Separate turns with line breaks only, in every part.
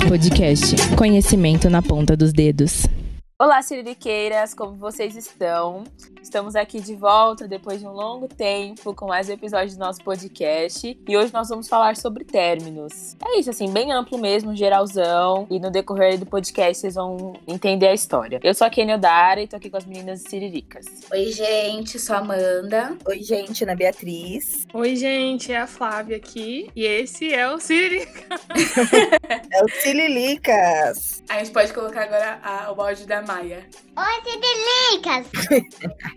Podcast. Conhecimento na ponta dos dedos.
Olá, Siririqueiras, como vocês estão? Estamos aqui de volta depois de um longo tempo com mais um episódio do nosso podcast e hoje nós vamos falar sobre términos. É isso, assim, bem amplo mesmo, geralzão, e no decorrer do podcast vocês vão entender a história. Eu sou a Kenny Odara e tô aqui com as meninas Siriricas.
Oi, gente, sou a Amanda.
Oi, gente, Ana Beatriz.
Oi, gente, é a Flávia aqui e esse é o Siririca.
é o Sirilicas.
A gente pode colocar agora a, o balde da Maia.
Oi, Sidelicas!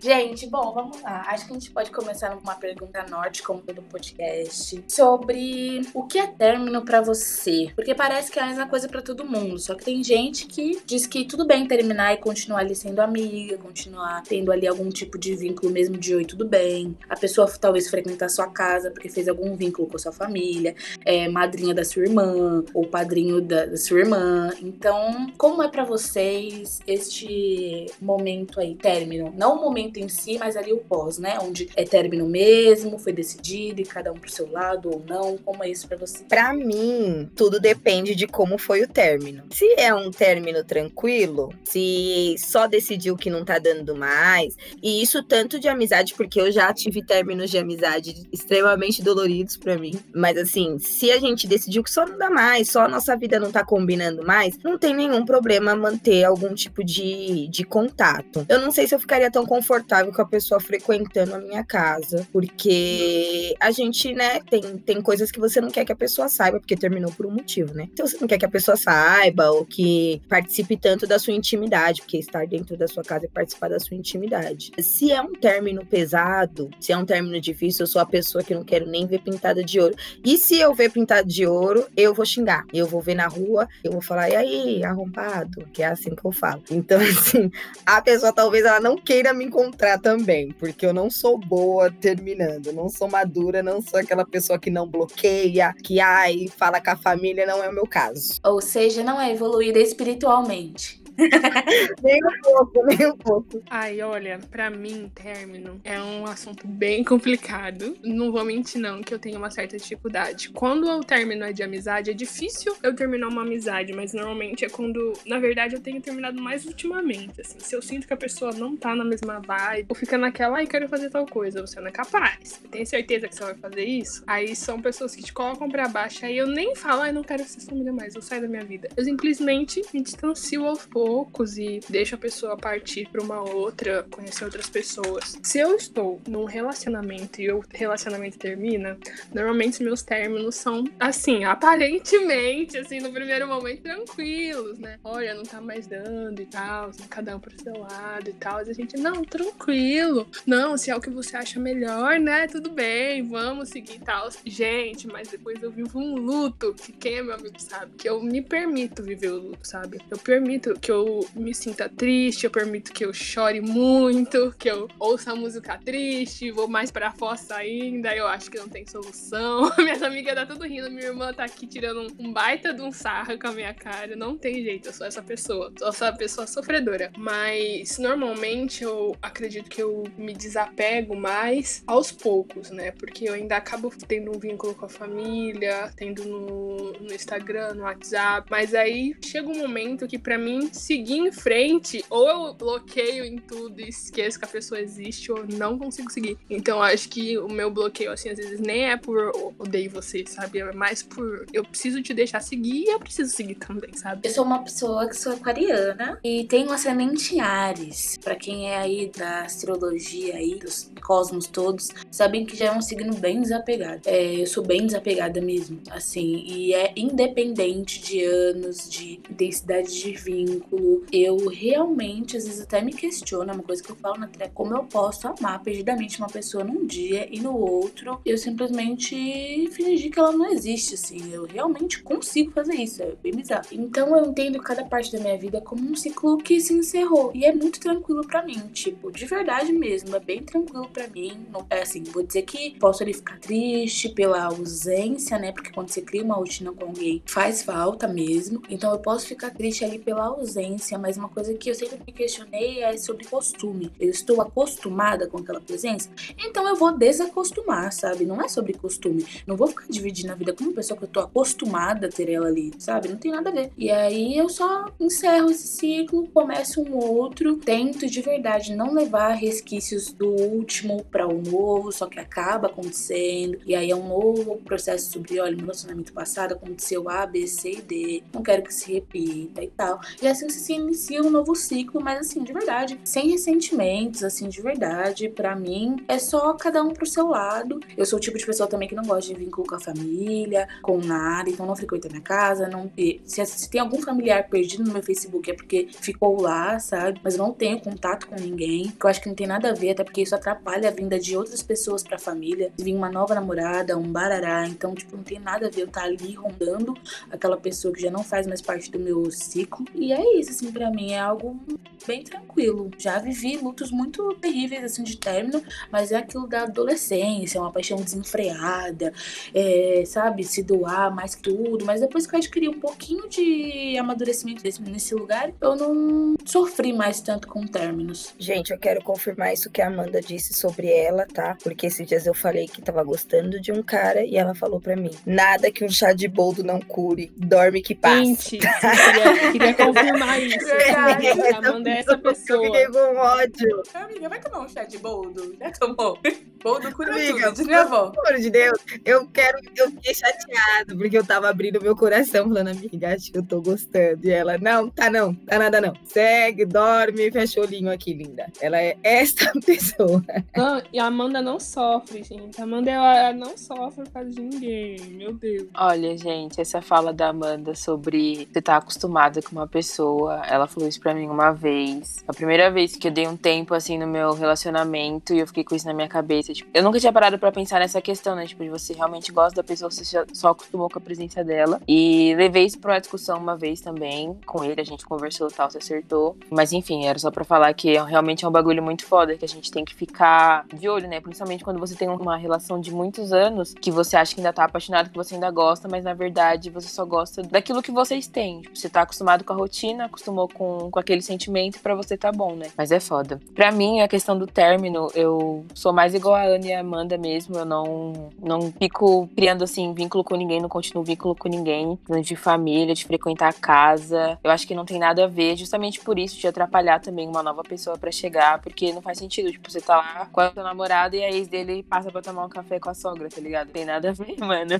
gente, bom, vamos lá. Acho que a gente pode começar com uma pergunta norte, como todo podcast, sobre o que é término para você. Porque parece que é a mesma coisa para todo mundo, só que tem gente que diz que tudo bem terminar e continuar ali sendo amiga, continuar tendo ali algum tipo de vínculo mesmo de oi, tudo bem. A pessoa talvez frequentar sua casa porque fez algum vínculo com a sua família, é madrinha da sua irmã ou padrinho da, da sua irmã. Então, como é para vocês este momento aí, término. Não o momento em si, mas ali o pós, né? Onde é término mesmo, foi decidido e cada um pro seu lado ou não. Como é isso para você?
Para mim, tudo depende de como foi o término. Se é um término tranquilo, se só decidiu que não tá dando mais, e isso tanto de amizade, porque eu já tive términos de amizade extremamente doloridos para mim. Mas assim, se a gente decidiu que só não dá mais, só a nossa vida não tá combinando mais, não tem nenhum problema manter algum tipo de, de contato. Eu não sei se eu ficaria tão confortável com a pessoa frequentando a minha casa, porque a gente, né, tem, tem coisas que você não quer que a pessoa saiba, porque terminou por um motivo, né? Então você não quer que a pessoa saiba ou que participe tanto da sua intimidade, porque estar dentro da sua casa é participar da sua intimidade. Se é um término pesado, se é um término difícil, eu sou a pessoa que não quero nem ver pintada de ouro. E se eu ver pintada de ouro, eu vou xingar. Eu vou ver na rua, eu vou falar, e aí, arrombado? Que é assim que eu falo. Então, assim, a pessoa talvez ela não queira me encontrar também, porque eu não sou boa terminando, não sou madura, não sou aquela pessoa que não bloqueia, que ai, fala com a família, não é o meu caso.
Ou seja, não é evoluída espiritualmente.
nem um pouco, nem um pouco.
Ai, olha, pra mim, término é um assunto bem complicado. Não vou mentir, não, que eu tenho uma certa dificuldade. Quando o término é de amizade, é difícil eu terminar uma amizade, mas normalmente é quando, na verdade, eu tenho terminado mais ultimamente. Assim, se eu sinto que a pessoa não tá na mesma vibe, ou fica naquela, ai, quero fazer tal coisa, você não é capaz. Tem certeza que você vai fazer isso? Aí são pessoas que te colocam pra baixo, aí eu nem falo, ai, não quero ser família mais, eu saio da minha vida. Eu simplesmente me distancio aos poucos poucos e deixa a pessoa partir para uma outra, conhecer outras pessoas. Se eu estou num relacionamento e o relacionamento termina, normalmente meus términos são assim, aparentemente, assim, no primeiro momento tranquilos, né? Olha, não tá mais dando e tal, cada um pro seu lado e tal. E a gente, não, tranquilo. Não, se é o que você acha melhor, né? Tudo bem, vamos seguir e tal. Gente, mas depois eu vivo um luto, que quem é meu amigo sabe, que eu me permito viver o luto, sabe? Eu permito que eu eu me sinta triste, eu permito que eu chore muito, que eu ouça música triste, vou mais pra fossa ainda, eu acho que não tem solução. Minhas amigas tá tudo rindo, minha irmã tá aqui tirando um baita de um sarro com a minha cara. Não tem jeito, eu sou essa pessoa. Sou essa pessoa sofredora. Mas normalmente eu acredito que eu me desapego mais aos poucos, né? Porque eu ainda acabo tendo um vínculo com a família, tendo no, no Instagram, no WhatsApp. Mas aí chega um momento que para mim seguir em frente, ou eu bloqueio em tudo e esqueço que a pessoa existe, ou não consigo seguir. Então acho que o meu bloqueio, assim, às vezes nem é por odeio você, sabe? É mais por eu preciso te deixar seguir e eu preciso seguir também, sabe?
Eu sou uma pessoa que sou aquariana e tenho ascendente Ares. Para quem é aí da astrologia aí, dos cosmos todos, sabem que já é um signo bem desapegado. É, eu sou bem desapegada mesmo, assim, e é independente de anos, de intensidade de vínculo eu realmente, às vezes, até me questiono, é uma coisa que eu falo na trap, como eu posso amar perdidamente uma pessoa num dia e no outro eu simplesmente fingir que ela não existe, assim. Eu realmente consigo fazer isso, é bem bizarro. Então eu entendo cada parte da minha vida como um ciclo que se encerrou e é muito tranquilo para mim, tipo, de verdade mesmo, é bem tranquilo para mim. É assim, vou dizer que posso ali ficar triste pela ausência, né? Porque quando você cria uma rotina com alguém, faz falta mesmo. Então eu posso ficar triste ali pela ausência frequência, mas uma coisa que eu sempre me questionei é sobre costume. Eu estou acostumada com aquela presença, então eu vou desacostumar, sabe? Não é sobre costume. Não vou ficar dividindo a vida com uma pessoa que eu tô acostumada a ter ela ali, sabe? Não tem nada a ver. E aí eu só encerro esse ciclo, começo um outro, tento de verdade não levar resquícios do último para o novo, só que acaba acontecendo. E aí é um novo processo sobre, olha, meu relacionamento passado aconteceu A, B, C e D. Não quero que se repita e tal. E assim se inicia um novo ciclo, mas assim, de verdade, sem ressentimentos, assim, de verdade, para mim é só cada um pro seu lado. Eu sou o tipo de pessoa também que não gosta de vínculo com a família, com nada, então não frequenta minha casa, não se, se tem algum familiar perdido no meu Facebook é porque ficou lá, sabe? Mas eu não tenho contato com ninguém, que eu acho que não tem nada a ver, até porque isso atrapalha a vinda de outras pessoas pra família. Se vir uma nova namorada, um barará, então, tipo, não tem nada a ver eu estar tá ali rondando aquela pessoa que já não faz mais parte do meu ciclo. E é isso, assim, pra mim é algo bem tranquilo. Já vivi lutos muito terríveis, assim, de término, mas é aquilo da adolescência, uma paixão desenfreada, é, sabe, se doar mais tudo. Mas depois que eu adquiri um pouquinho de amadurecimento desse, nesse lugar, eu não sofri mais tanto com términos.
Gente, eu quero confirmar isso que a Amanda disse sobre ela, tá? Porque esses dias eu falei que tava gostando de um cara e ela falou para mim: nada que um chá de boldo não cure, dorme que passa.
Gente, queria, queria confirmar isso. Verdade. A Amanda é essa pessoa.
Eu fiquei com ódio.
Amiga, vai tomar um chá de boldo? Já tomou? Boldo cura
Amiga,
tudo, minha avó.
Pelo amor de Deus, eu quero. Eu fiquei chateado, porque eu tava abrindo meu coração, falando, amiga, acho que eu tô gostando. E ela, não, tá não, tá nada não. Segue, dorme, fecha o olhinho aqui, linda. Ela é esta pessoa.
Não, e a Amanda não sofre, gente. A Amanda ela não sofre por causa de ninguém. Meu Deus.
Olha, gente, essa fala da Amanda sobre você estar tá acostumada com uma pessoa, ela falou isso pra mim uma vez. A primeira vez que eu dei um tempo assim no meu relacionamento e eu fiquei com isso na minha cabeça. Tipo, eu nunca tinha parado pra pensar nessa questão, né? Tipo, de você realmente gosta da pessoa, você só acostumou com a presença dela. E levei isso pra uma discussão uma vez também com ele, a gente conversou tal, se acertou. Mas enfim, era só pra falar que realmente é um bagulho muito foda que a gente tem que ficar de olho, né? Principalmente quando você tem uma relação de muitos anos que você acha que ainda tá apaixonado, que você ainda gosta, mas na verdade você só gosta daquilo que vocês têm. Tipo, você tá acostumado com a rotina, acostumou com, com aquele sentimento pra você tá bom, né? Mas é foda. Pra mim, a questão do término, eu sou mais igual a Ana e a Amanda mesmo. Eu não, não fico criando assim vínculo com ninguém, não continuo vínculo com ninguém. De família, de frequentar a casa. Eu acho que não tem nada a ver, justamente por isso, de atrapalhar também uma nova pessoa para chegar, porque não faz sentido. Tipo, você tá lá com a sua namorada e a ex dele passa pra tomar um café com a sogra, tá ligado? Não tem nada a ver, mano.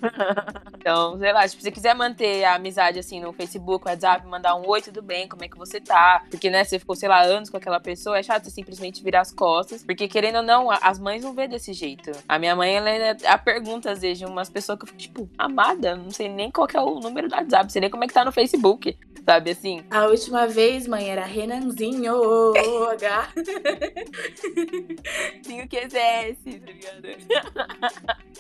então, sei lá, tipo, se você quiser manter a amizade assim no Facebook, WhatsApp, mandar um oi, tudo bem, como é que você tá? Porque, né, você ficou, sei lá, anos com aquela pessoa, é chato você simplesmente virar as costas. Porque, querendo ou não, as mães não vê desse jeito. A minha mãe, ela é a pergunta, às vezes, de umas pessoas que eu fico, tipo, amada, não sei nem qual é o número do WhatsApp, não sei nem como é que tá no Facebook, sabe assim?
A última vez, mãe, era Renanzinho H.
Que QZS, tá ligado?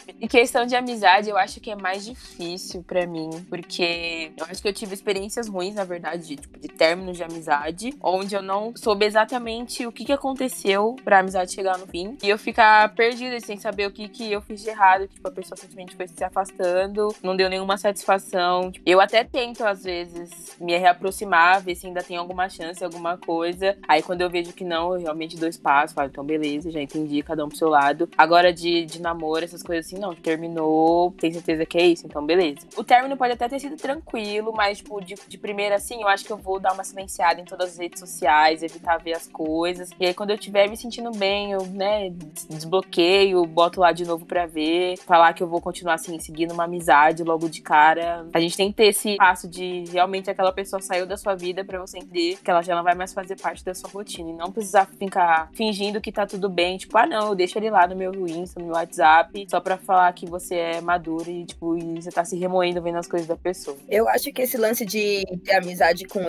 e questão de amizade, eu acho que é mais difícil para mim, porque eu acho que eu tive experiências ruins, na verdade, de, tipo, de términos de amizade, onde eu não soube exatamente o que, que aconteceu pra amizade chegar no fim. E eu ficar perdida, sem saber o que, que eu fiz de errado. Tipo, a pessoa simplesmente foi se afastando, não deu nenhuma satisfação. Tipo, eu até tento, às vezes, me reaproximar, ver se ainda tem alguma chance, alguma coisa. Aí quando eu vejo que não, eu realmente dou espaço, falo, então beleza, já entendi, cada um pro seu lado. Agora de, de namoro, essas coisas assim, não, terminou, tem certeza que é isso, então beleza. O término pode até ter sido tranquilo, mas, tipo, de, de primeira, assim, eu acho que eu vou dar uma silenciada em todas as redes sociais, evitar ver as coisas. E aí, quando eu estiver me sentindo bem, eu, né, desbloqueio, boto lá de novo pra ver, falar que eu vou continuar, assim, seguindo uma amizade logo de cara. A gente tem que ter esse passo de realmente aquela pessoa saiu da sua vida para você entender que ela já não vai mais fazer parte da sua rotina. E não precisar ficar fingindo que tá tudo bem, tipo, ah, não, eu deixo ele lá no meu Insta, no meu WhatsApp, só pra falar que você é maduro e, tipo, e você tá se remoendo vendo as coisas da pessoa.
Eu acho que esse lance de ter amizade com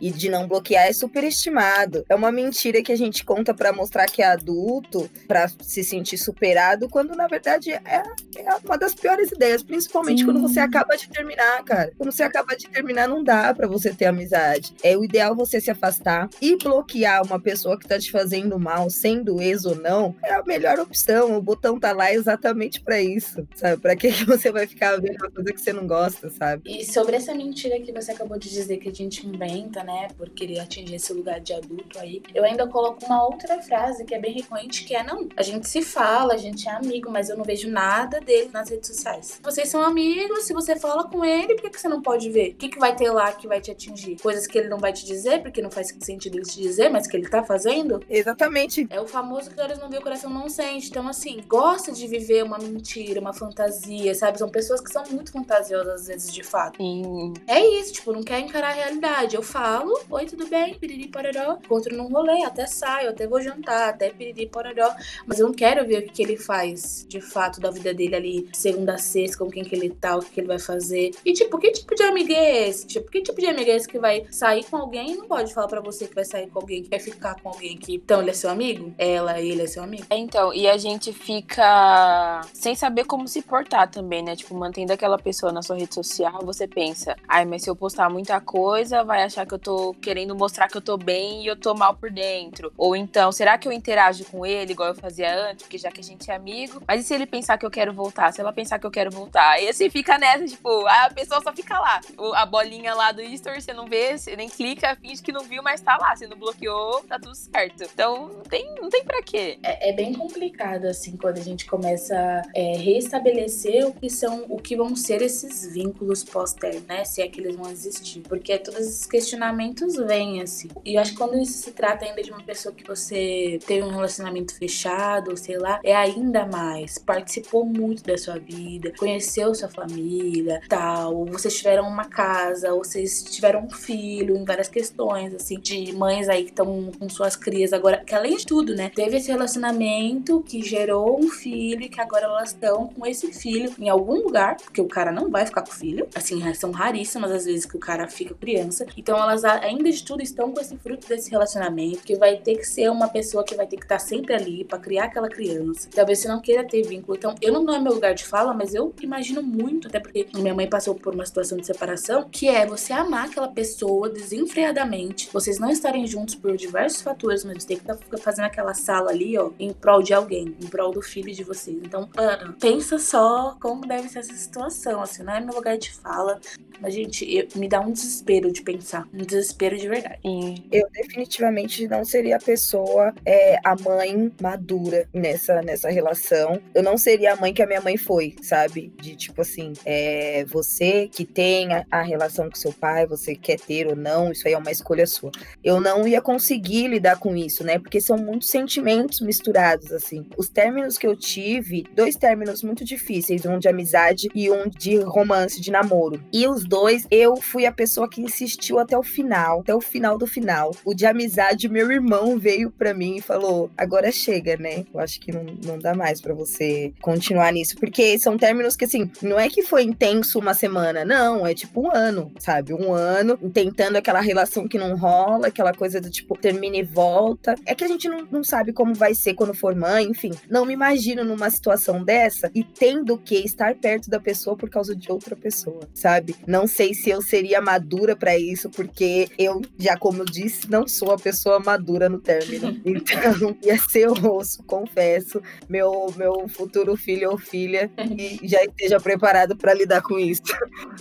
e de não bloquear é superestimado. É uma mentira que a gente conta para mostrar que é adulto, para se sentir superado, quando na verdade é é uma das piores ideias, principalmente
Sim.
quando você acaba de terminar, cara. Quando você acaba de terminar, não dá pra você ter amizade. É o ideal você se afastar e bloquear uma pessoa que tá te fazendo mal, sendo ex ou não, é a melhor opção. O botão tá lá exatamente pra isso, sabe? Pra que que você vai ficar vendo uma coisa que você não gosta, sabe?
E sobre essa mentira que você acabou de dizer que a gente inventa, né, por querer atingir esse lugar de adulto aí, eu ainda coloco uma outra frase que é bem recorrente, que é não, a gente se fala, a gente é amigo, mas eu não vejo nada dele nas redes sociais. Vocês são amigos, se você fala com ele, por que, que você não pode ver? O que, que vai ter lá que vai te atingir? Coisas que ele não vai te dizer, porque não faz sentido ele te dizer, mas que ele tá fazendo?
Exatamente.
É o famoso que olhos não vê, o coração não sente. Então, assim, gosta de viver uma mentira, uma fantasia, sabe? São pessoas que são muito fantasiosas, às vezes, de fato.
Sim.
É isso, tipo, não quer encarar a realidade. Eu falo, oi, tudo bem, piriri pororó. Encontro num rolê, até saio, até vou jantar, até piriri pororó. Mas eu não quero ver o que, que ele faz, de fato, da vida dele ali, segunda a sexta, com quem que ele tá, o que, que ele vai fazer. E, tipo, que tipo de amigo é esse? Tipo, que tipo de amigo é esse que vai sair com alguém e não pode falar pra você que vai sair com alguém, que vai ficar com alguém que, então, ele é seu amigo? Ela, ele é seu amigo?
É, Então, e a gente fica sem saber como se portar também, né? Tipo, mantendo aquela pessoa na sua rede social, você pensa, ai, mas se eu postar muita coisa, vai achar que eu tô querendo mostrar que eu tô bem e eu tô mal por dentro. Ou então, será que eu interajo com ele igual eu fazia antes, porque já que a gente é amigo? Mas e se ele pensar que eu quero voltar? Se ela pensar que eu quero voltar? E assim fica nessa, tipo, a pessoa só fica lá. A bolinha lá do History, você não vê, você nem clica, finge que não viu, mas tá lá. Você não bloqueou, tá tudo certo. Então, não tem, não tem pra quê.
É, é bem complicado, assim, quando a gente começa a é, reestabelecer o que são, o que vão ser esses vínculos pós-término, né? Se é que eles vão existir. Porque todos esses questionamentos vêm, assim. E eu acho que quando isso se trata ainda de uma pessoa que você teve um relacionamento fechado, sei lá, é ainda mais. Participou muito da sua vida, conheceu sua família, tal. Vocês tiveram uma casa, ou vocês tiveram um filho, em várias questões, assim, de mães aí que estão com suas crias agora, que além de tudo, né, teve esse relacionamento que gerou um filho e que agora elas estão com esse filho em algum lugar, porque o cara não vai ficar com o filho, assim, são raríssimas as vezes que o cara fica criança, então elas ainda de tudo estão com esse fruto desse relacionamento, que vai ter que ser uma pessoa que vai ter que estar sempre ali pra criar aquela criança. Talvez você não queira ter vínculo. Então, eu não é meu lugar de fala, mas eu imagino muito, até porque minha mãe passou por uma situação de separação, que é você amar aquela pessoa desenfreadamente, vocês não estarem juntos por diversos fatores, mas você tem que estar fazendo aquela sala ali, ó, em prol de alguém, em prol do filho de vocês. Então, mano, pensa só como deve ser essa situação, assim, não é meu lugar de fala, mas, gente, eu- me dá um desespero de pensar, um desespero de verdade.
Sim.
Eu definitivamente não seria a pessoa, é, a mãe madura nessa, nessa relação. Eu não seria a mãe que a minha mãe foi, sabe? De tipo assim, é, você que tem a, a relação com seu pai, você quer ter ou não, isso aí é uma escolha sua. Eu não ia conseguir lidar com isso, né? Porque são muitos sentimentos misturados, assim. Os términos que eu tive, dois términos muito difíceis, um de amizade e um de romance, de namoro. E os dois, eu fui a pessoa que insistiu até o final, até o final do final. O de amizade, meu irmão veio pra mim e falou: agora chega, né? Eu acho que não, não dá mais pra você continuar nisso. Porque são términos que, assim, não é que foi intenso uma semana, não, é tipo um ano, sabe? Um ano tentando aquela relação que não rola, aquela coisa do tipo, termina e volta. É que a gente não, não sabe como vai ser quando for mãe, enfim. Não me imagino numa situação dessa e tendo que estar perto da pessoa por causa de outra pessoa, sabe? Não sei se eu seria madura pra isso, porque eu, já como eu disse, não sou a pessoa madura no término. Então, ia ser osso, confesso. Meu, meu futuro filho ou filha e já esteja preparado pra lidar com isso.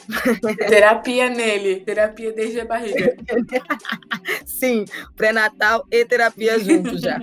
Terapia nele, terapia desde a barriga.
Sim, pré-natal e terapia junto já.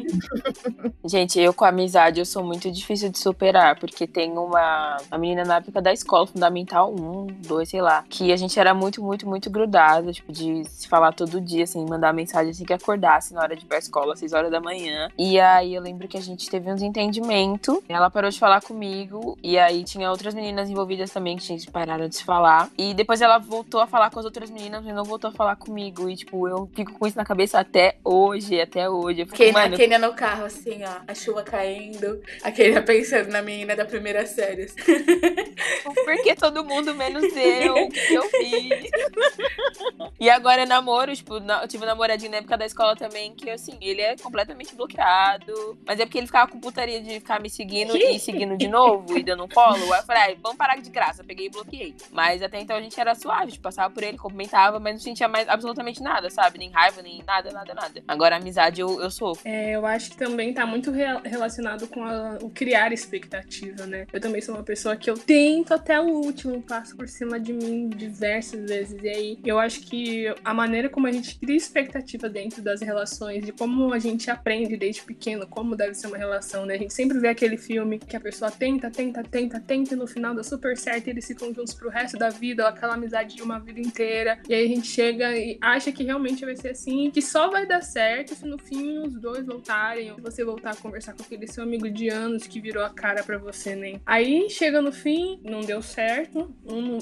Gente, eu com a amizade, eu sou muito difícil de superar, porque tem uma, uma menina na época da escola, fundamental 1, 2, sei lá, que a gente era muito, muito, muito grudada, tipo, de se falar todo dia, assim, mandar mensagem assim que acordasse na hora de ir pra escola, 6 horas da manhã. E aí eu lembro que a gente teve uns entendimentos, ela parou de falar comigo, e aí tinha outras meninas envolvidas também que tinham pararam de se falar. E depois ela voltou a falar com as outras meninas, mas não voltou a falar comigo. E, tipo, eu fico com isso na cabeça até hoje, até hoje. Eu fico,
Kenia,
mano,
a Kenia no carro, assim, ó, a chuva caindo, a Kenia pensando na menina da primeira série. assim.
Por que todo mundo menos eu? O que eu fiz? E agora namoro, tipo, na- eu tive um namoradinho na época da escola também, que assim, ele é completamente bloqueado. Mas é porque ele ficava com putaria de ficar me seguindo e seguindo de novo. e dando um follow, aí eu falei, ah, vamos parar de graça. Peguei e bloqueei. Mas até então a gente era suave, tipo, passava por ele, cumprimentava, mas não sentia mais absolutamente nada, sabe? Nem raiva, nem nada, nada, nada. Agora a amizade eu, eu sou.
É, eu acho que também tá muito re- relacionado com a- o criar expectativa, né? Eu também sou uma pessoa que eu tento até o último, passo por cima de mim diversas vezes. E aí, eu acho que a maneira como a gente cria expectativa dentro das relações, de como a gente aprende desde pequeno como deve ser uma relação, né? A gente sempre vê aquele filme que a pessoa tenta, tenta, tenta, tenta e no final dá super certo e eles ficam juntos pro resto da vida, aquela amizade de uma vida inteira. E aí a gente chega e acha que realmente vai ser assim, que só vai dar certo se no fim os dois voltarem, ou você voltar a conversar com aquele seu amigo de anos que virou a cara pra você, né? Aí chega no fim, não deu certo,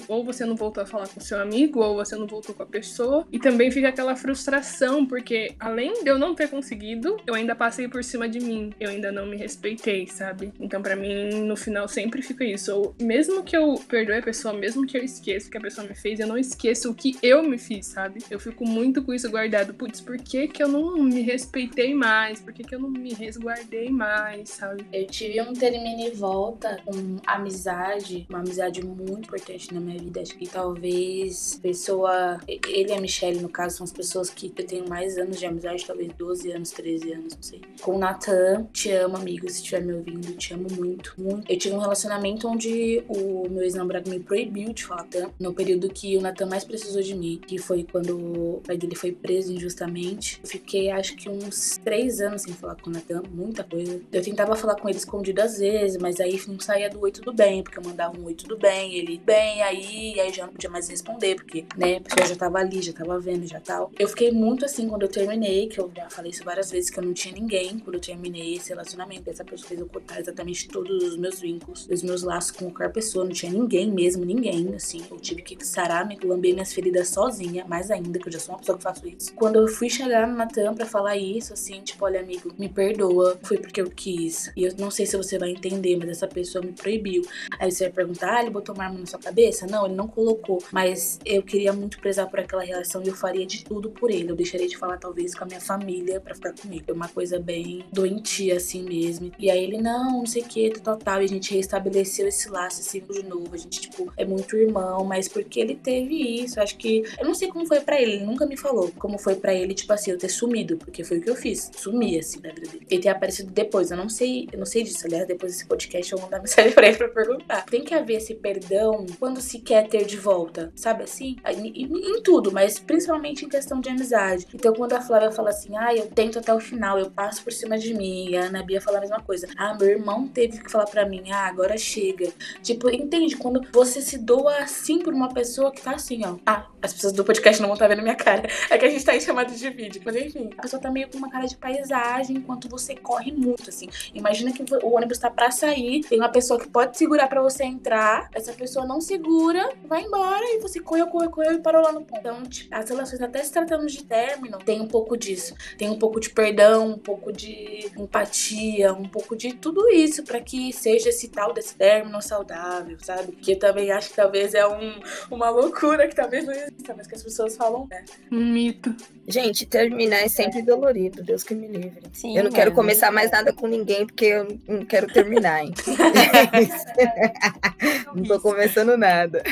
ou você não voltou a falar com seu amigo, ou você não voltou com a pessoa, e também fica aquela frustração, porque além de eu não ter conseguido, eu ainda passei por cima de mim, eu ainda não me respeitei, sabe? Então pra mim, no final sempre fica isso, ou mesmo que eu perdoe a pessoa, mesmo que eu esqueça o que a pessoa me fez, eu não esqueço o que eu me fiz, sabe? Eu fico muito com isso guardado, putz, por que que eu não me respeitei mais? Por que que eu não me resguardei mais, sabe?
Eu tive um termine e volta com amizade, uma amizade muito importante na minha vida. Acho que talvez pessoa. Ele e a Michelle, no caso, são as pessoas que eu tenho mais anos de amizade, talvez 12 anos, 13 anos, não sei. Com o Natan, te amo, amigo, se estiver me ouvindo, te amo muito, muito. Eu tive um relacionamento onde o meu ex-namorado me proibiu de falar Natan no período que o Natan mais precisou de mim, que foi quando o pai dele foi preso injustamente. Eu fiquei, acho que uns três anos sem falar com o Natan, muita coisa. Eu tentava falar com ele escondido às vezes, mas aí não saía do oi tudo bem, porque eu mandava um oi tudo bem, ele bem, aí, aí já não podia mais responder, porque, né, a pessoa já tava ali, já tava vendo, já tal. Eu fiquei muito assim quando eu terminei, que eu já falei isso várias vezes, que eu não tinha ninguém quando eu terminei esse relacionamento. Essa pessoa fez eu cortar exatamente todos os meus vínculos, os meus laços com qualquer pessoa, não tinha ninguém mesmo, ninguém, assim. Eu tive que sarar, me lamber minhas feridas sozinha, mais ainda, que eu já sou uma pessoa que faço isso. Quando eu fui chegar no Natan pra falar isso, assim, tipo, olha, amigo, me perdoa, foi porque eu quis. E eu não sei se você vai entender, mas essa pessoa me proibiu. Aí você vai perguntar, ah, ele botou uma arma na sua cabeça? Não, ele não colocou. Mas eu queria muito prezar por aquela relação e eu faria de tudo por ele. Eu deixaria de falar, talvez, com a minha família pra ficar comigo. É uma coisa bem doentia, assim mesmo. E aí ele, não, não sei o que, tal, tal. E a gente restabeleceu esse laço, assim, de novo. A gente, tipo, é muito irmão, mas porque ele teve isso. Acho que. Eu não sei como foi pra ele, ele nunca me falou como foi pra ele, tipo assim, eu ter sumido, porque foi o que eu fiz. Sumi, assim, da vida dele. Ele ter aparecido depois. Eu não sei, eu não sei disso. Aliás, depois desse podcast eu vou mandar mensagem pra ele pra perguntar. Tem que haver esse perdão quando se quer ter de volta, sabe assim? Em, em- em tudo, mas principalmente em questão de amizade. Então, quando a Flávia fala assim, ah, eu tento até o final, eu passo por cima de mim, e a Ana Bia fala a mesma coisa. Ah, meu irmão teve que falar pra mim, ah, agora chega. Tipo, entende? Quando você se doa assim por uma pessoa que tá assim, ó. Ah, as pessoas do podcast não vão estar vendo minha cara. É que a gente tá em chamada de vídeo. Mas enfim, a pessoa tá meio com uma cara de paisagem enquanto você corre muito, assim. Imagina que o ônibus tá pra sair, tem uma pessoa que pode segurar pra você entrar, essa pessoa não segura, vai embora e você correu, correu, correu e parou lá no ponto. Então, tipo, as relações, até se tratando de término, tem um pouco disso. Tem um pouco de perdão, um pouco de empatia, um pouco de tudo isso pra que seja esse tal desse término saudável, sabe? Que eu também acho que talvez é um, uma loucura que talvez não exista, mas que as pessoas falam, né?
Um mito.
Gente, terminar é sempre dolorido, Deus que me livre.
Sim,
eu não quero
mas-
começar mais nada com ninguém, porque eu não quero terminar, hein? não tô começando nada.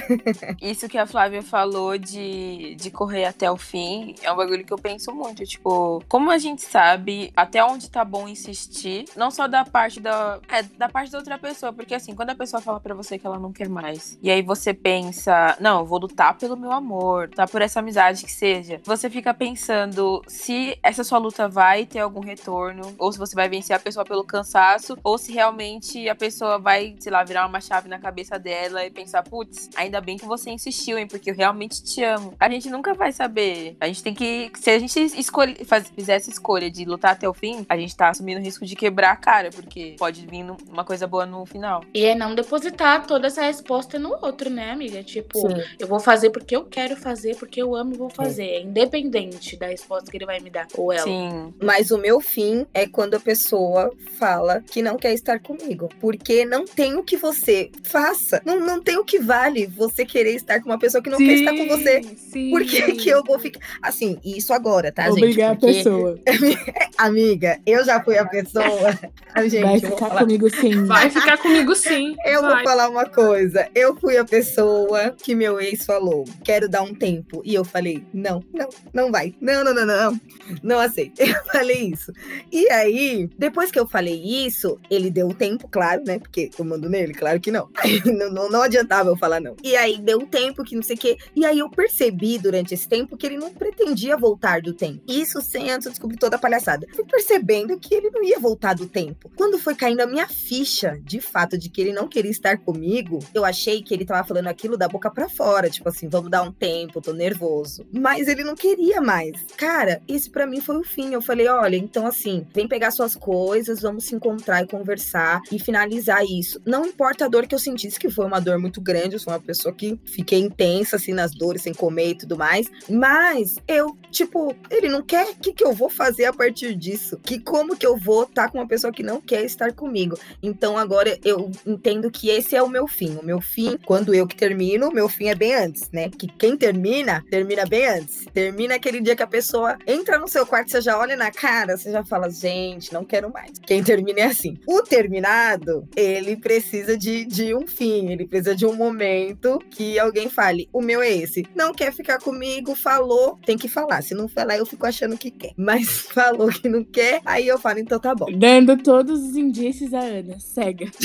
Isso que a Flávia falou de, de correr até o fim é um bagulho que eu penso muito. Tipo, como a gente sabe até onde tá bom insistir, não só da parte da. É, da parte da outra pessoa. Porque assim, quando a pessoa fala pra você que ela não quer mais, e aí você pensa, não, eu vou lutar pelo meu amor, lutar por essa amizade que seja. Você fica pensando se essa sua luta vai ter algum retorno, ou se você vai vencer a pessoa pelo cansaço, ou se realmente a pessoa vai, sei lá, virar uma chave na cabeça dela e pensar, putz, ainda bem que você insistiu, hein, porque eu realmente te amo. A gente nunca vai saber. A gente tem que. Se a gente escolhe, faz, essa escolha de lutar até o fim, a gente tá assumindo o risco de quebrar a cara, porque pode vir uma coisa boa no final.
E é não depositar toda essa resposta no outro, né, amiga? Tipo,
Sim.
eu vou fazer porque eu quero fazer, porque eu amo e vou fazer. É independente da resposta que ele vai me dar. Ou ela.
Sim.
Mas o meu fim é quando a pessoa fala que não quer estar comigo. Porque não tem o que você faça. Não, não tem o que vale você querer estar com uma pessoa que não quer estar com você.
Sim.
Por que, que eu vou ficar. Assim, isso agora, tá,
Obrigar
gente? Porque,
a pessoa.
amiga, eu já fui a pessoa. A gente,
Vai ficar
falar-
comigo sim.
Vai ficar comigo sim.
Eu
vai.
vou falar uma coisa. Eu fui a pessoa que meu ex falou, quero dar um tempo. E eu falei, não, não, não vai. Não, não, não, não. Não aceito. Eu falei isso. E aí, depois que eu falei isso, ele deu um tempo, claro, né? Porque eu mando nele, claro que não. Não, não, não adiantava eu falar não. E aí deu um tempo que não sei o quê. E aí eu percebi durante esse tempo que ele não pretendia voltar do tempo. Isso sem antes descobrir toda a palhaçada. Fui percebendo que ele não ia voltar do tempo. Quando foi caindo a minha ficha, de fato, de que ele não queria estar comigo, eu achei que ele tava falando aquilo da boca pra fora. Tipo assim, vamos dar um tempo, tô nervoso. Mas ele não queria mais. Cara, esse pra mim foi o fim. Eu falei, olha, então assim, vem pegar suas coisas, vamos se encontrar e conversar e finalizar isso. Não importa a dor que eu sentisse, que foi uma dor muito grande, eu sou uma pessoa que fiquei intensa assim nas dores, sem comer tudo mais. Mas eu, tipo, ele não quer, o que, que eu vou fazer a partir disso? Que como que eu vou estar com uma pessoa que não quer estar comigo? Então agora eu entendo que esse é o meu fim. O meu fim, quando eu que termino, o meu fim é bem antes, né? Que quem termina, termina bem antes. Termina aquele dia que a pessoa entra no seu quarto, você já olha na cara, você já fala, gente, não quero mais. Quem termina é assim. O terminado, ele precisa de, de um fim, ele precisa de um momento que alguém fale, o meu é esse. Não quer ficar comigo, falou, tem que falar. Se não falar, eu fico achando que quer. Mas falou que não quer, aí eu falo, então tá bom.
Dando todos os indícios a Ana, cega.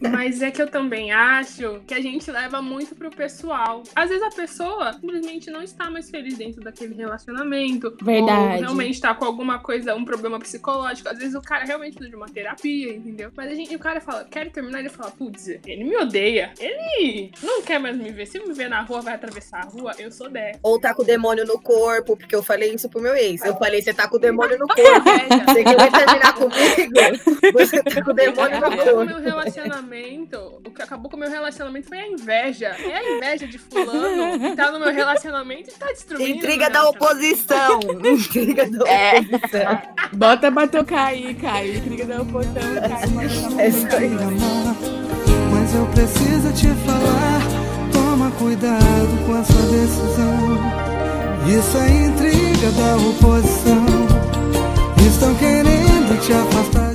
Mas é que eu também acho que a gente leva muito pro pessoal. Às vezes a pessoa simplesmente não está mais feliz dentro daquele relacionamento.
Verdade.
Ou realmente tá com alguma coisa, um problema psicológico. Às vezes o cara realmente precisa de uma terapia, entendeu? Mas a gente, o cara fala, quero terminar, ele fala, putz, ele me odeia. Ele não quer mais me ver. Se me ver na rua, vai atravessar a rua, eu sou dessa.
Ou tá com o demônio no corpo, porque eu falei isso pro meu ex. Eu falei, você tá com o demônio no corpo.
Inveja.
Você quer terminar comigo? Você tá com o demônio no
Acabou com o
corpo.
meu relacionamento. O que acabou com o meu relacionamento foi a inveja. É a inveja de fulano que tá no meu relacionamento e tá destruindo.
Intriga da oposição. Intriga da
É.
oposição.
Bota pra tocar aí, Caio. Intriga da oposição, Caio.
É isso aí.
mas eu preciso te falar. Toma cuidado com a sua decisão. Isso é intriga da oposição. Estão querendo te afastar.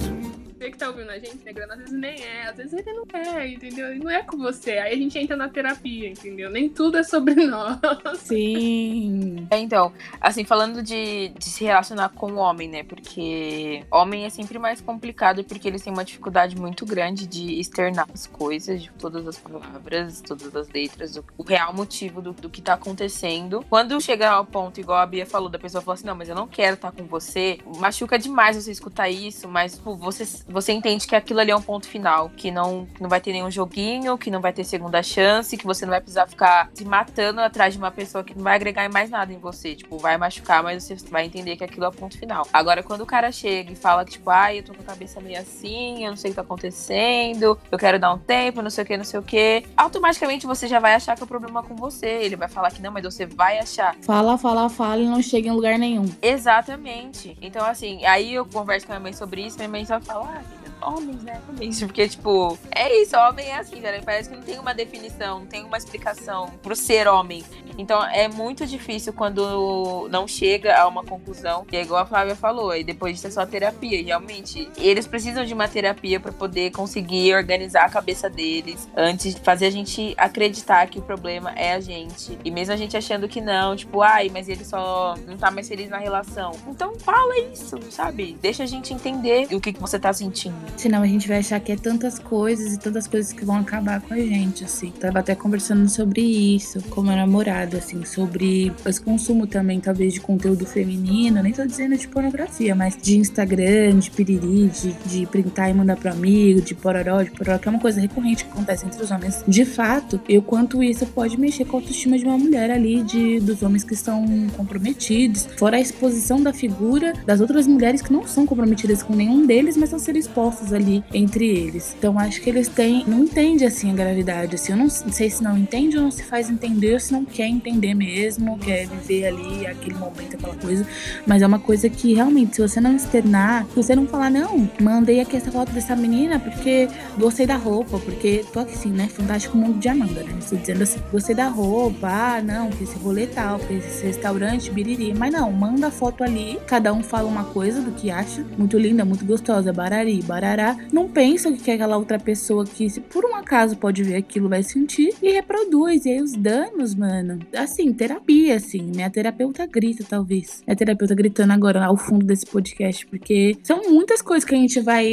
Você que tá ouvindo a gente, né, Grana, às vezes nem é, às vezes ele não é, entendeu? Ele não é com você. Aí a gente entra na terapia, entendeu? Nem tudo é sobre nós.
Sim.
É, então, assim, falando de, de se relacionar com o homem, né? Porque homem é sempre mais complicado porque eles têm uma dificuldade muito grande de externar as coisas, de todas as palavras, todas as letras, o, o real motivo do, do que tá acontecendo. Quando chega ao ponto, igual a Bia falou, da pessoa falar assim, não, mas eu não quero estar com você, machuca demais você escutar isso, mas tipo, você, você entende que aquilo ali é um ponto final, que não, que não vai ter nenhum joguinho, que não vai ter segunda chance, que você não vai precisar ficar se matando atrás de uma pessoa que não vai agregar mais nada em você. Tipo, vai machucar, mas você vai entender que aquilo é o ponto final. Agora, quando o cara chega e fala que, tipo, ai, eu tô com a cabeça meio assim, eu não sei o que tá acontecendo, eu quero dar um tempo, não sei o que, não sei o que, automaticamente você já vai achar que o problema é com você. Ele vai falar que não, mas você vai achar.
Fala, fala, fala e não chega em lugar nenhum.
Exatamente. Então, assim, aí eu converso com a minha mãe sobre isso, minha mãe só fala, ah, homens, né? Porque, tipo, é isso, homem é assim, né? Parece que não tem uma definição, não tem uma explicação pro ser homem. Então, é muito difícil quando não chega a uma conclusão. E é igual a Flávia falou, e depois disso é só terapia. Realmente, eles precisam de uma terapia pra poder conseguir organizar a cabeça deles antes de fazer a gente acreditar que o problema é a gente. E mesmo a gente achando que não, tipo, ai, mas ele só não tá mais feliz na relação. Então fala isso, sabe? Deixa a gente entender o que, que você tá sentindo.
Senão a gente vai achar que é tantas coisas e tantas coisas que vão acabar com a gente, assim. Tava até conversando sobre isso com meu namorado, assim, sobre esse consumo também, talvez, de conteúdo feminino. Nem tô dizendo de pornografia, mas de Instagram, de piriri, de, de printar e mandar pro amigo, de pororó, de pororó, que é uma coisa recorrente que acontece entre os homens. De fato, e o quanto isso pode mexer com a autoestima de uma mulher ali, de, dos homens que estão comprometidos. Fora a exposição da figura das outras mulheres que não são comprometidas com nenhum deles, mas estão sendo expostas ali entre eles. Então acho que eles têm. Não entende assim a gravidade. Assim, eu não sei se não entende ou não se faz entender, ou se não quer entender mesmo, quer viver ali aquele momento, aquela coisa. Mas é uma coisa que realmente, se você não externar, se você não falar, não, mandei aqui essa foto dessa menina porque gostei da roupa, porque tô aqui assim, né? Fantástico mundo de Amanda, né? Estou dizendo assim, gostei da roupa, ah, não, que esse rolê tal, que esse restaurante, biriri. Mas não, manda a foto ali, cada um fala uma coisa do que acha. Muito linda, muito gostosa, barari, barari não pensa o que aquela outra pessoa que, se por um acaso pode ver aquilo, vai sentir e reproduz. E aí os danos, mano, assim, terapia, assim. Minha terapeuta grita, talvez. Minha terapeuta gritando agora ao fundo desse podcast, porque são muitas coisas que a gente vai,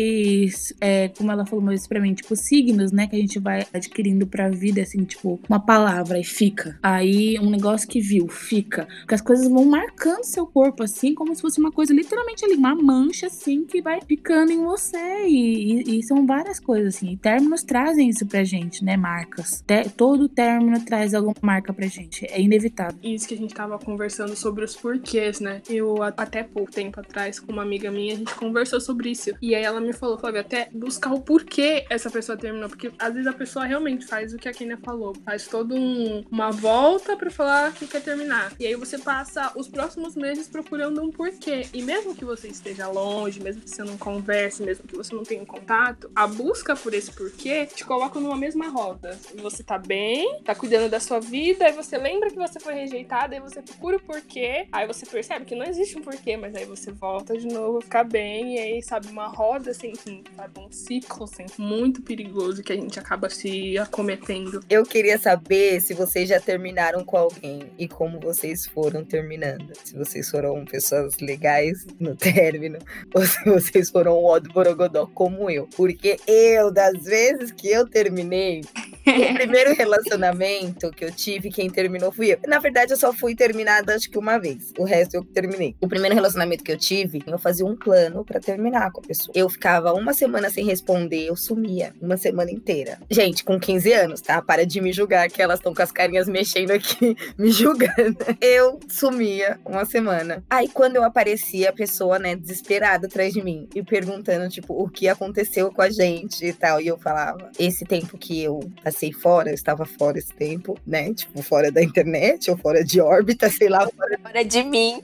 é, como ela falou vez pra mim, tipo, signos, né, que a gente vai adquirindo pra vida, assim, tipo, uma palavra e fica. Aí um negócio que viu, fica. Porque as coisas vão marcando seu corpo, assim, como se fosse uma coisa literalmente ali, uma mancha, assim, que vai ficando em você. E, e, são várias coisas, assim. E términos trazem isso pra gente, né? Marcas. Te, todo término traz alguma marca pra gente. É inevitável.
Isso que a gente tava conversando sobre os porquês, né? Eu, até pouco tempo atrás, com uma amiga minha, a gente conversou sobre isso. E aí ela me falou, Flávia, até buscar o porquê essa pessoa terminou. Porque às vezes a pessoa realmente faz o que a Kenia falou. Faz toda um, uma volta pra falar que quer terminar. E aí você passa os próximos meses procurando um porquê. E mesmo que você esteja longe, mesmo que você não converse, mesmo que você não tenha contato, a busca por esse porquê te coloca numa mesma roda. Você tá bem, tá cuidando da sua vida, aí você lembra que você foi rejeitada, aí você procura o porquê, aí você percebe que não existe um porquê, mas aí você volta de novo a ficar bem, e aí, sabe, uma roda sem fim, sabe, um ciclo assim, muito perigoso que a gente acaba se acometendo.
Eu queria saber se vocês já terminaram com alguém e como vocês foram terminando. Se vocês foram pessoas legais no término ou se vocês foram o Odo Borogodó como eu. Porque eu, das vezes que eu terminei, o primeiro relacionamento que eu tive, quem terminou fui eu. Na verdade, eu só fui terminada acho que uma vez. O resto eu terminei. O primeiro relacionamento que eu tive, eu fazia um plano para terminar com a pessoa. Eu ficava uma semana sem responder, eu sumia uma semana inteira. Gente, com 15 anos, tá? Para de me julgar que elas estão com as carinhas mexendo aqui, me julgando. Eu sumia uma semana. Aí quando eu aparecia, a pessoa, né, desesperada atrás de mim e perguntando, tipo, o que aconteceu com a gente e tal. E eu falava, esse tempo que eu passei fora, eu estava fora esse tempo, né? Tipo, fora da internet ou fora de órbita, sei lá. Fora,
Fora de mim.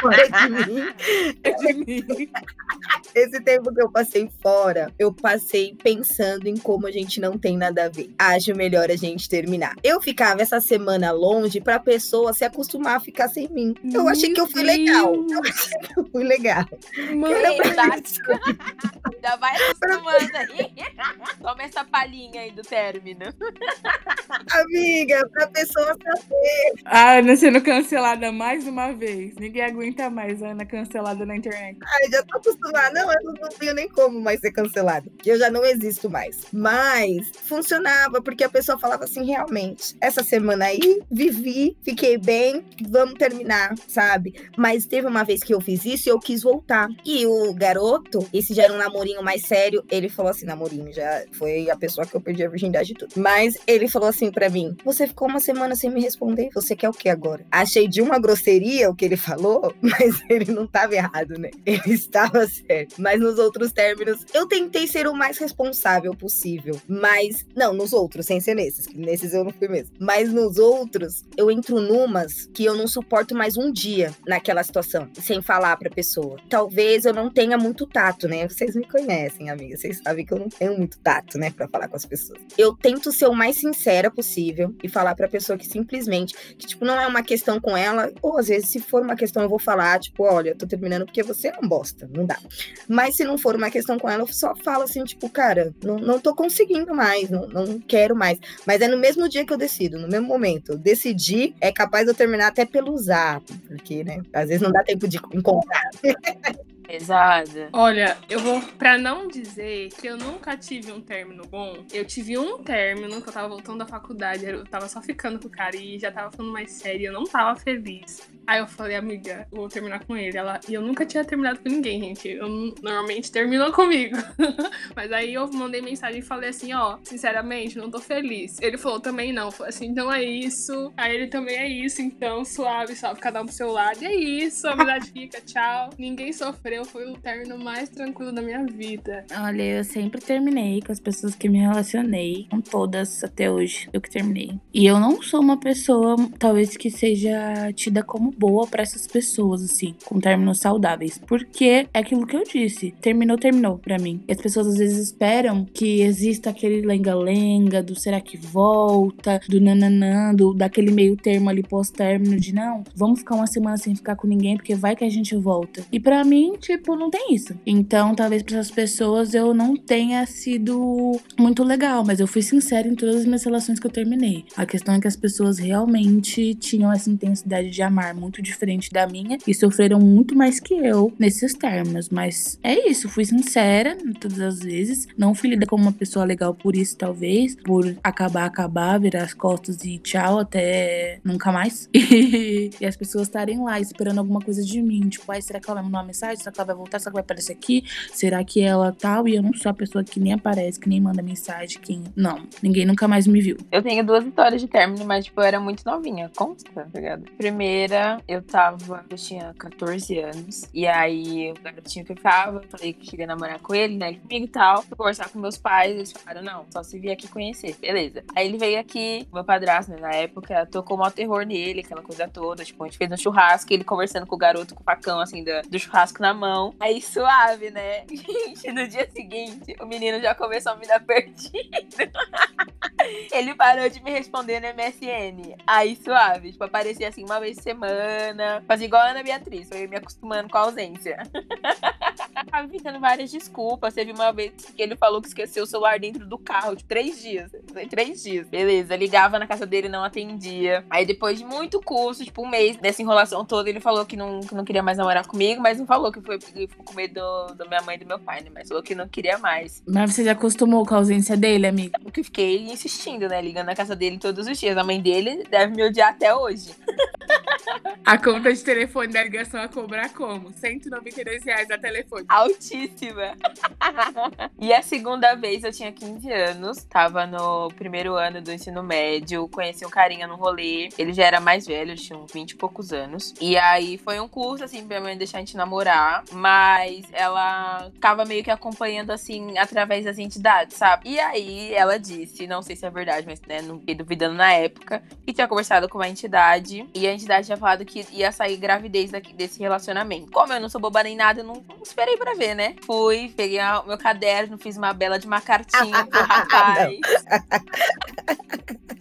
fora de mim.
de mim.
Esse tempo que eu passei fora, eu passei pensando em como a gente não tem nada a ver. Acho melhor a gente terminar. Eu ficava essa semana longe pra pessoa se acostumar a ficar sem mim. Eu
Meu
achei que eu fui legal.
Deus.
Eu achei que eu fui legal.
Mano,
Já vai acostumando aí. Toma essa palhinha aí do término.
Amiga, pra pessoa saber.
A Ana sendo cancelada mais uma vez. Ninguém aguenta mais a Ana cancelada na internet.
Ai, já tô acostumada. Não, eu não tenho nem como mais ser cancelada. porque Eu já não existo mais. Mas funcionava, porque a pessoa falava assim, realmente, essa semana aí, vivi, fiquei bem, vamos terminar, sabe? Mas teve uma vez que eu fiz isso e eu quis voltar. E o garoto, esse já era um namorinho mais sério, ele falou assim, namorinho, já foi a pessoa que eu perdi a virgindade e tudo. Mas ele falou assim pra mim, você ficou uma semana sem me responder, você quer o que agora? Achei de uma grosseria o que ele falou, mas ele não tava errado, né? Ele estava certo. Mas nos outros términos, eu tentei ser o mais responsável possível. Mas, não, nos outros, sem ser nesses, que nesses eu não fui mesmo. Mas nos outros, eu entro numas que eu não suporto mais um dia naquela situação, sem falar pra pessoa. Talvez eu não tenha muito tato, né? Vocês me conhecem, amiga. Vocês sabem que eu não tenho muito tato, né, pra falar com as pessoas. Eu tento ser o mais sincera possível e falar pra pessoa que simplesmente, que tipo, não é uma questão com ela, ou às vezes se for uma questão eu vou falar, tipo, olha, eu tô terminando porque você é um bosta, não dá. Mas se não for uma questão com ela, eu só falo assim, tipo, cara, não, não tô conseguindo mais, não, não quero mais. Mas é no mesmo dia que eu decido, no mesmo momento. Decidi, é capaz de eu terminar até pelo zap, porque, né, às vezes não dá tempo de encontrar.
Pesada.
Olha, eu vou. Pra não dizer que eu nunca tive um término bom, eu tive um término que eu tava voltando da faculdade, eu tava só ficando com o cara e já tava falando mais sério, eu não tava feliz. Aí eu falei, amiga, eu vou terminar com ele. Ela, e eu nunca tinha terminado com ninguém, gente. Eu normalmente terminou comigo. Mas aí eu mandei mensagem e falei assim, ó, sinceramente, não tô feliz. Ele falou também não. Falei assim, então é isso. Aí ele também é isso, então suave, suave, cada um pro seu lado. E é isso, a amizade fica, tchau. Ninguém sofreu, foi o término mais tranquilo da minha vida.
Olha, eu sempre terminei com as pessoas que me relacionei. Com todas até hoje, eu que terminei. E eu não sou uma pessoa, talvez, que seja tida como boa pra essas pessoas, assim, com términos saudáveis. Porque é aquilo que eu disse. Terminou, terminou pra mim. E as pessoas às vezes esperam que exista aquele lenga-lenga do será que volta, do nananã, do, daquele meio termo ali pós-término de não, vamos ficar uma semana sem ficar com ninguém porque vai que a gente volta. E pra mim, tipo, não tem isso. Então, talvez pra essas pessoas eu não tenha sido muito legal, mas eu fui sincera em todas as minhas relações que eu terminei. A questão é que as pessoas realmente tinham essa intensidade de amar muito diferente da minha e sofreram muito mais que eu nesses termos. Mas é isso, fui sincera todas as vezes. Não fui lida como uma pessoa legal por isso, talvez, por acabar, acabar, virar as costas e tchau, até nunca mais. E as pessoas estarem lá esperando alguma coisa de mim. Tipo, ai, será que ela vai mandar uma mensagem? Será que ela vai voltar? Será que vai aparecer aqui? Será que ela tal? E eu não sou a pessoa que nem aparece, que nem manda mensagem, que. Não, ninguém nunca mais me viu.
Eu tenho duas histórias de término, mas, tipo, eu era muito novinha, consta, tá ligado? Primeira, eu tava. Eu tinha 14 anos. E aí, o garotinho que eu ficava, falei que queria namorar com ele, né? Comigo e tal. Fui conversar com meus pais, eles falaram, não, só se vir aqui conhecer. Beleza. Aí ele veio aqui, meu padrasto, né, na época, tocou mal terror nele, aquela coisa toda. Tipo, a gente fez um churrasco, ele conversando com o garoto com o facão, assim, do, do churrasco na mão. Aí suave, né? Gente, no dia seguinte, o menino já começou a me dar perdido. ele parou de me responder no MSN. Aí suave, tipo, aparecia assim uma vez por semana. Fazia igual a Ana Beatriz, foi me acostumando com a ausência. Tava inventando várias desculpas. Teve uma vez que ele falou que esqueceu o celular dentro do carro, de três dias. Três dias. Beleza, ligava na casa dele e não atendia. Aí depois de muito curso, tipo um mês dessa enrolação toda, ele falou que não, que não queria mais namorar comigo, mas não falou que foi porque ficou com medo do, do minha mãe e do meu pai, né? Mas falou que não queria mais.
Mas você já acostumou com a ausência dele, amiga?
Porque eu fiquei insistindo, né? Ligando na casa dele todos os dias. A mãe dele deve me odiar até hoje.
A conta de telefone da ligação a cobrar como? 192 reais a telefone.
Altíssima. e a segunda vez eu tinha 15 anos, tava no primeiro ano do ensino médio, conheci um carinha no rolê. Ele já era mais velho, tinha uns 20 e poucos anos. E aí foi um curso, assim, pra minha mãe deixar a gente namorar, mas ela ficava meio que acompanhando, assim, através das entidades, sabe? E aí ela disse, não sei se é verdade, mas né, não fiquei duvidando na época, que tinha conversado com uma entidade e a entidade tinha falado que ia sair gravidez daqui, desse relacionamento. Como eu não sou boba nem nada, eu não, não esperei pra ver, né? Fui, peguei o meu caderno, fiz uma bela de uma cartinha pro rapaz.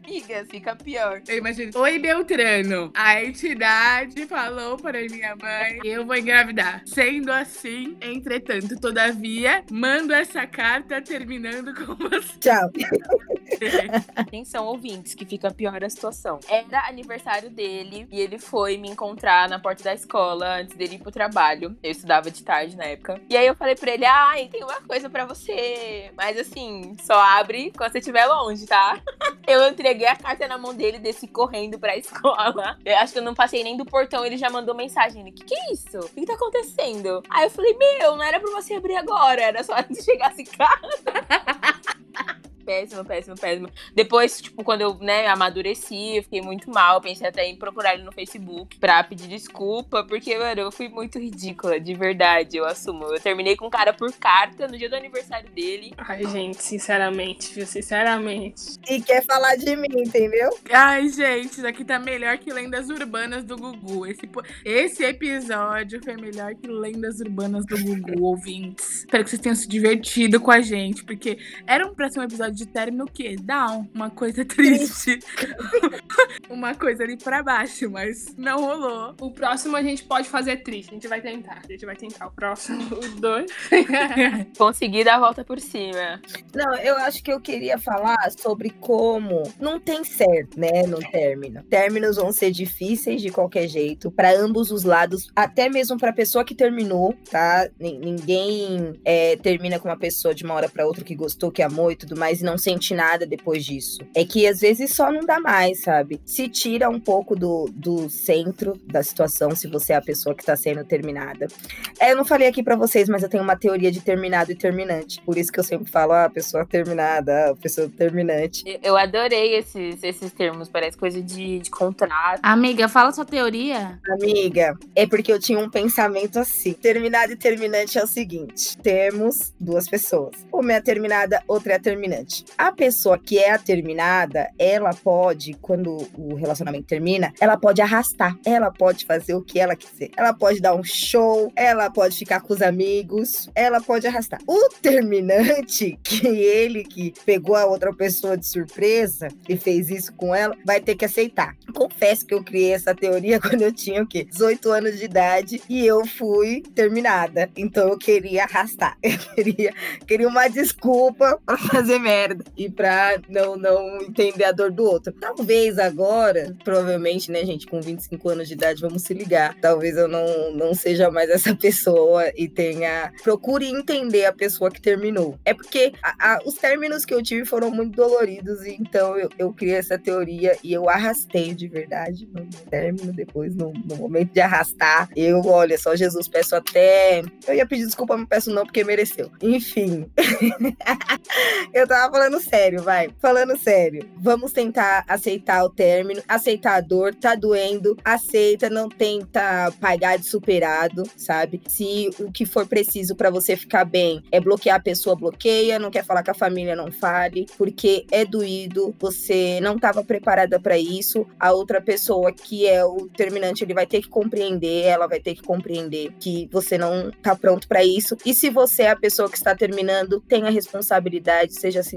Amiga, fica pior.
Eu imagino. Oi, Beltrano. A entidade falou para minha mãe que eu vou engravidar. Sendo assim, entretanto, todavia, mando essa carta terminando com você.
Tchau.
Atenção, ouvintes, que fica pior a situação. Era aniversário dele e ele foi me encontrar na porta da escola antes dele ir pro trabalho. Eu estudava de tarde na época. E aí eu falei pra ele: ai, tem uma coisa pra você. Mas assim, só abre quando você estiver longe, tá? Eu entreguei a carta na mão dele, desci correndo pra escola. Eu acho que eu não passei nem do portão, ele já mandou mensagem. Ele, que que é isso? O que tá acontecendo? Aí eu falei, meu, não era pra você abrir agora, era só antes de chegasse em casa. Péssimo, péssimo, péssimo. Depois, tipo, quando eu, né, amadureci, eu fiquei muito mal. Pensei até em procurar ele no Facebook pra pedir desculpa, porque, mano, eu fui muito ridícula, de verdade, eu assumo. Eu terminei com um cara por carta no dia do aniversário dele.
Ai, gente, sinceramente, viu? Sinceramente.
E quer falar de mim, entendeu?
Ai, gente, isso aqui tá melhor que Lendas Urbanas do Gugu. Esse, esse episódio foi melhor que Lendas Urbanas do Gugu, ouvintes. Espero que vocês tenham se divertido com a gente, porque era um um episódio de término o quê? Down, uma coisa triste. uma coisa ali pra baixo, mas não rolou. O próximo a gente pode fazer triste, a gente vai tentar. A gente vai tentar o próximo, os dois.
Consegui dar a volta por cima.
Não, eu acho que eu queria falar sobre como não tem certo, né, no término. Términos vão ser difíceis de qualquer jeito para ambos os lados, até mesmo para pessoa que terminou, tá? Nin- Ninguém é, termina com uma pessoa de uma hora para outra que gostou, que amou e tudo mais e não sente nada depois disso. É que às vezes só não dá mais, sabe? Se tira um pouco do, do centro da situação, se você é a pessoa que tá sendo terminada. É, eu não falei aqui pra vocês, mas eu tenho uma teoria de terminado e terminante. Por isso que eu sempre falo, ah, pessoa terminada, ah, pessoa terminante.
Eu- Eu adorei esses, esses termos, parece coisa de, de contrato.
Amiga, fala sua teoria.
Amiga, é porque eu tinha um pensamento assim. Terminado e terminante é o seguinte: temos duas pessoas. Uma é a terminada, outra é a terminante. Seguinte: a pessoa que é a terminada, ela pode, quando o relacionamento termina, ela pode arrastar, ela pode fazer o que ela quiser. Ela pode dar um show, ela pode ficar com os amigos, ela pode arrastar. O terminante, que ele que pegou a outra pessoa de surpresa e fez isso com ela, vai ter que aceitar. Confesso que eu criei essa teoria quando eu tinha o quê? 18 anos de idade e eu fui terminada. Então eu queria arrastar. Eu queria, queria uma desculpa para fazer merda e para não, não entender a dor do outro. Talvez agora, provavelmente, né, gente, com 25 anos de idade, vamos se ligar. Talvez eu não, não seja mais essa pessoa e tenha. Procure entender a pessoa que terminou. É porque a, a, os términos que eu tive foram muito doloridos, e então eu, eu criei essa teoria e eu arrastei de verdade no término, depois no, no momento de arrastar. Eu, olha, só Jesus, peço até. Eu ia pedir desculpa, mas peço não, porque mereceu. Enfim. eu tava falando sério, vai. Falando sério. Vamos tentar aceitar o término, aceitar a dor, tá doendo, aceita, não tenta pagar de superado, sabe? Se o que for preciso para você ficar bem é bloquear a pessoa, bloqueia, não quer falar com a família, não fale, porque é doído, você não estava preparada para isso, a outra pessoa que é o terminante, ele vai ter que compreender, ela vai ter que compreender que você não tá pronto para isso. E se você é a pessoa que está terminando, tenha responsabilidade, seja sincero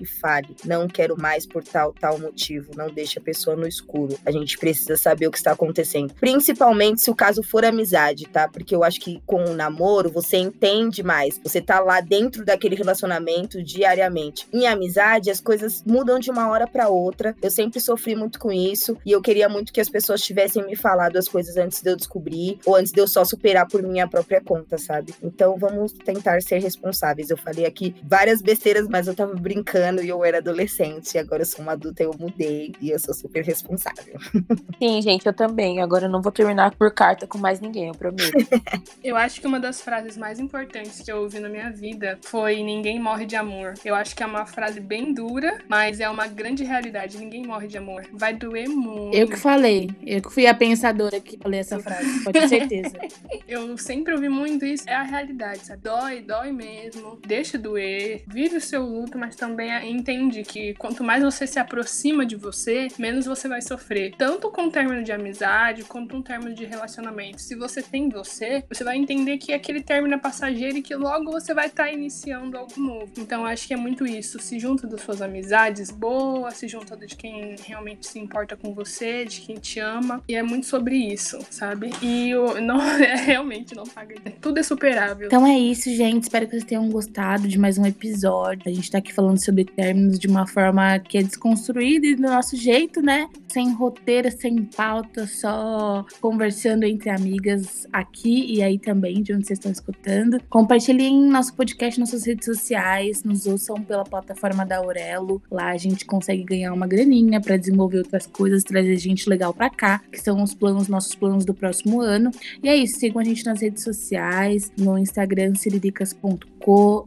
e fale. Não quero mais por tal tal motivo, não deixe a pessoa no escuro. A gente precisa saber o que está acontecendo, principalmente se o caso for amizade, tá? Porque eu acho que com o namoro você entende mais. Você tá lá dentro daquele relacionamento diariamente. Em amizade, as coisas mudam de uma hora para outra. Eu sempre sofri muito com isso e eu queria muito que as pessoas tivessem me falado as coisas antes de eu descobrir ou antes de eu só superar por minha própria conta, sabe? Então vamos tentar ser responsáveis. Eu falei aqui várias besteiras, mas eu tava brincando e eu era adolescente. E agora eu sou uma adulta, eu mudei e eu sou super responsável.
Sim, gente, eu também. Agora eu não vou terminar por carta com mais ninguém, eu prometo.
eu acho que uma das frases mais importantes que eu ouvi na minha vida foi ninguém morre de amor. Eu acho que é uma frase bem dura, mas é uma grande realidade. Ninguém morre de amor. Vai doer muito.
Eu que falei. Eu que fui a pensadora que falei essa frase, pode ter certeza.
eu sempre ouvi muito isso. É a realidade, sabe? Dói, dói mesmo. Deixa doer. Vive o seu luto, mas também entende que quanto mais você se aproxima de você, menos você vai sofrer. Tanto com o término de amizade, quanto um término de relacionamento. Se você tem você, você vai entender que aquele término é passageiro e que logo você vai estar tá iniciando algo novo. Então acho que é muito isso. Se junta das suas amizades boas, se junta de quem realmente se importa com você, de quem te ama. E é muito sobre isso, sabe? E eu, não, é, realmente não paga. Tudo é superável.
Então é isso, gente. Espero que vocês tenham gostado de mais um episódio. A gente tá aqui falando sobre términos de uma forma que é desconstruída e do nosso jeito, né? Sem roteiro, sem pauta, só conversando entre amigas aqui e aí também, de onde vocês estão escutando. Compartilhem nosso podcast nas suas redes sociais, nos ouçam pela plataforma da Aurelo. Lá a gente consegue ganhar uma graninha para desenvolver outras coisas, trazer gente legal para cá, que são os planos, nossos planos do próximo ano. E é isso, sigam a gente nas redes sociais, no Instagram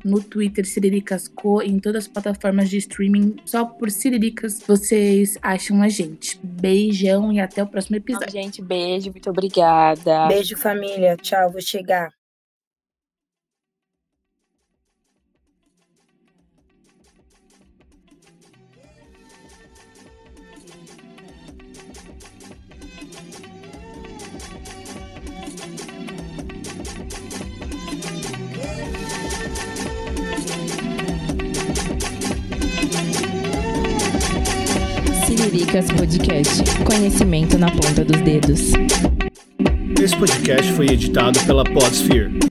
no Twitter siriricasco, em todas as plataformas de streaming, só por Siriricas vocês acham a gente. Beijão e até o próximo episódio.
gente, beijo, muito obrigada.
Beijo, família. Tchau, vou chegar.
Siriricas Podcast. Conhecimento na ponta dos dedos.
Esse podcast foi editado pela Podsphere.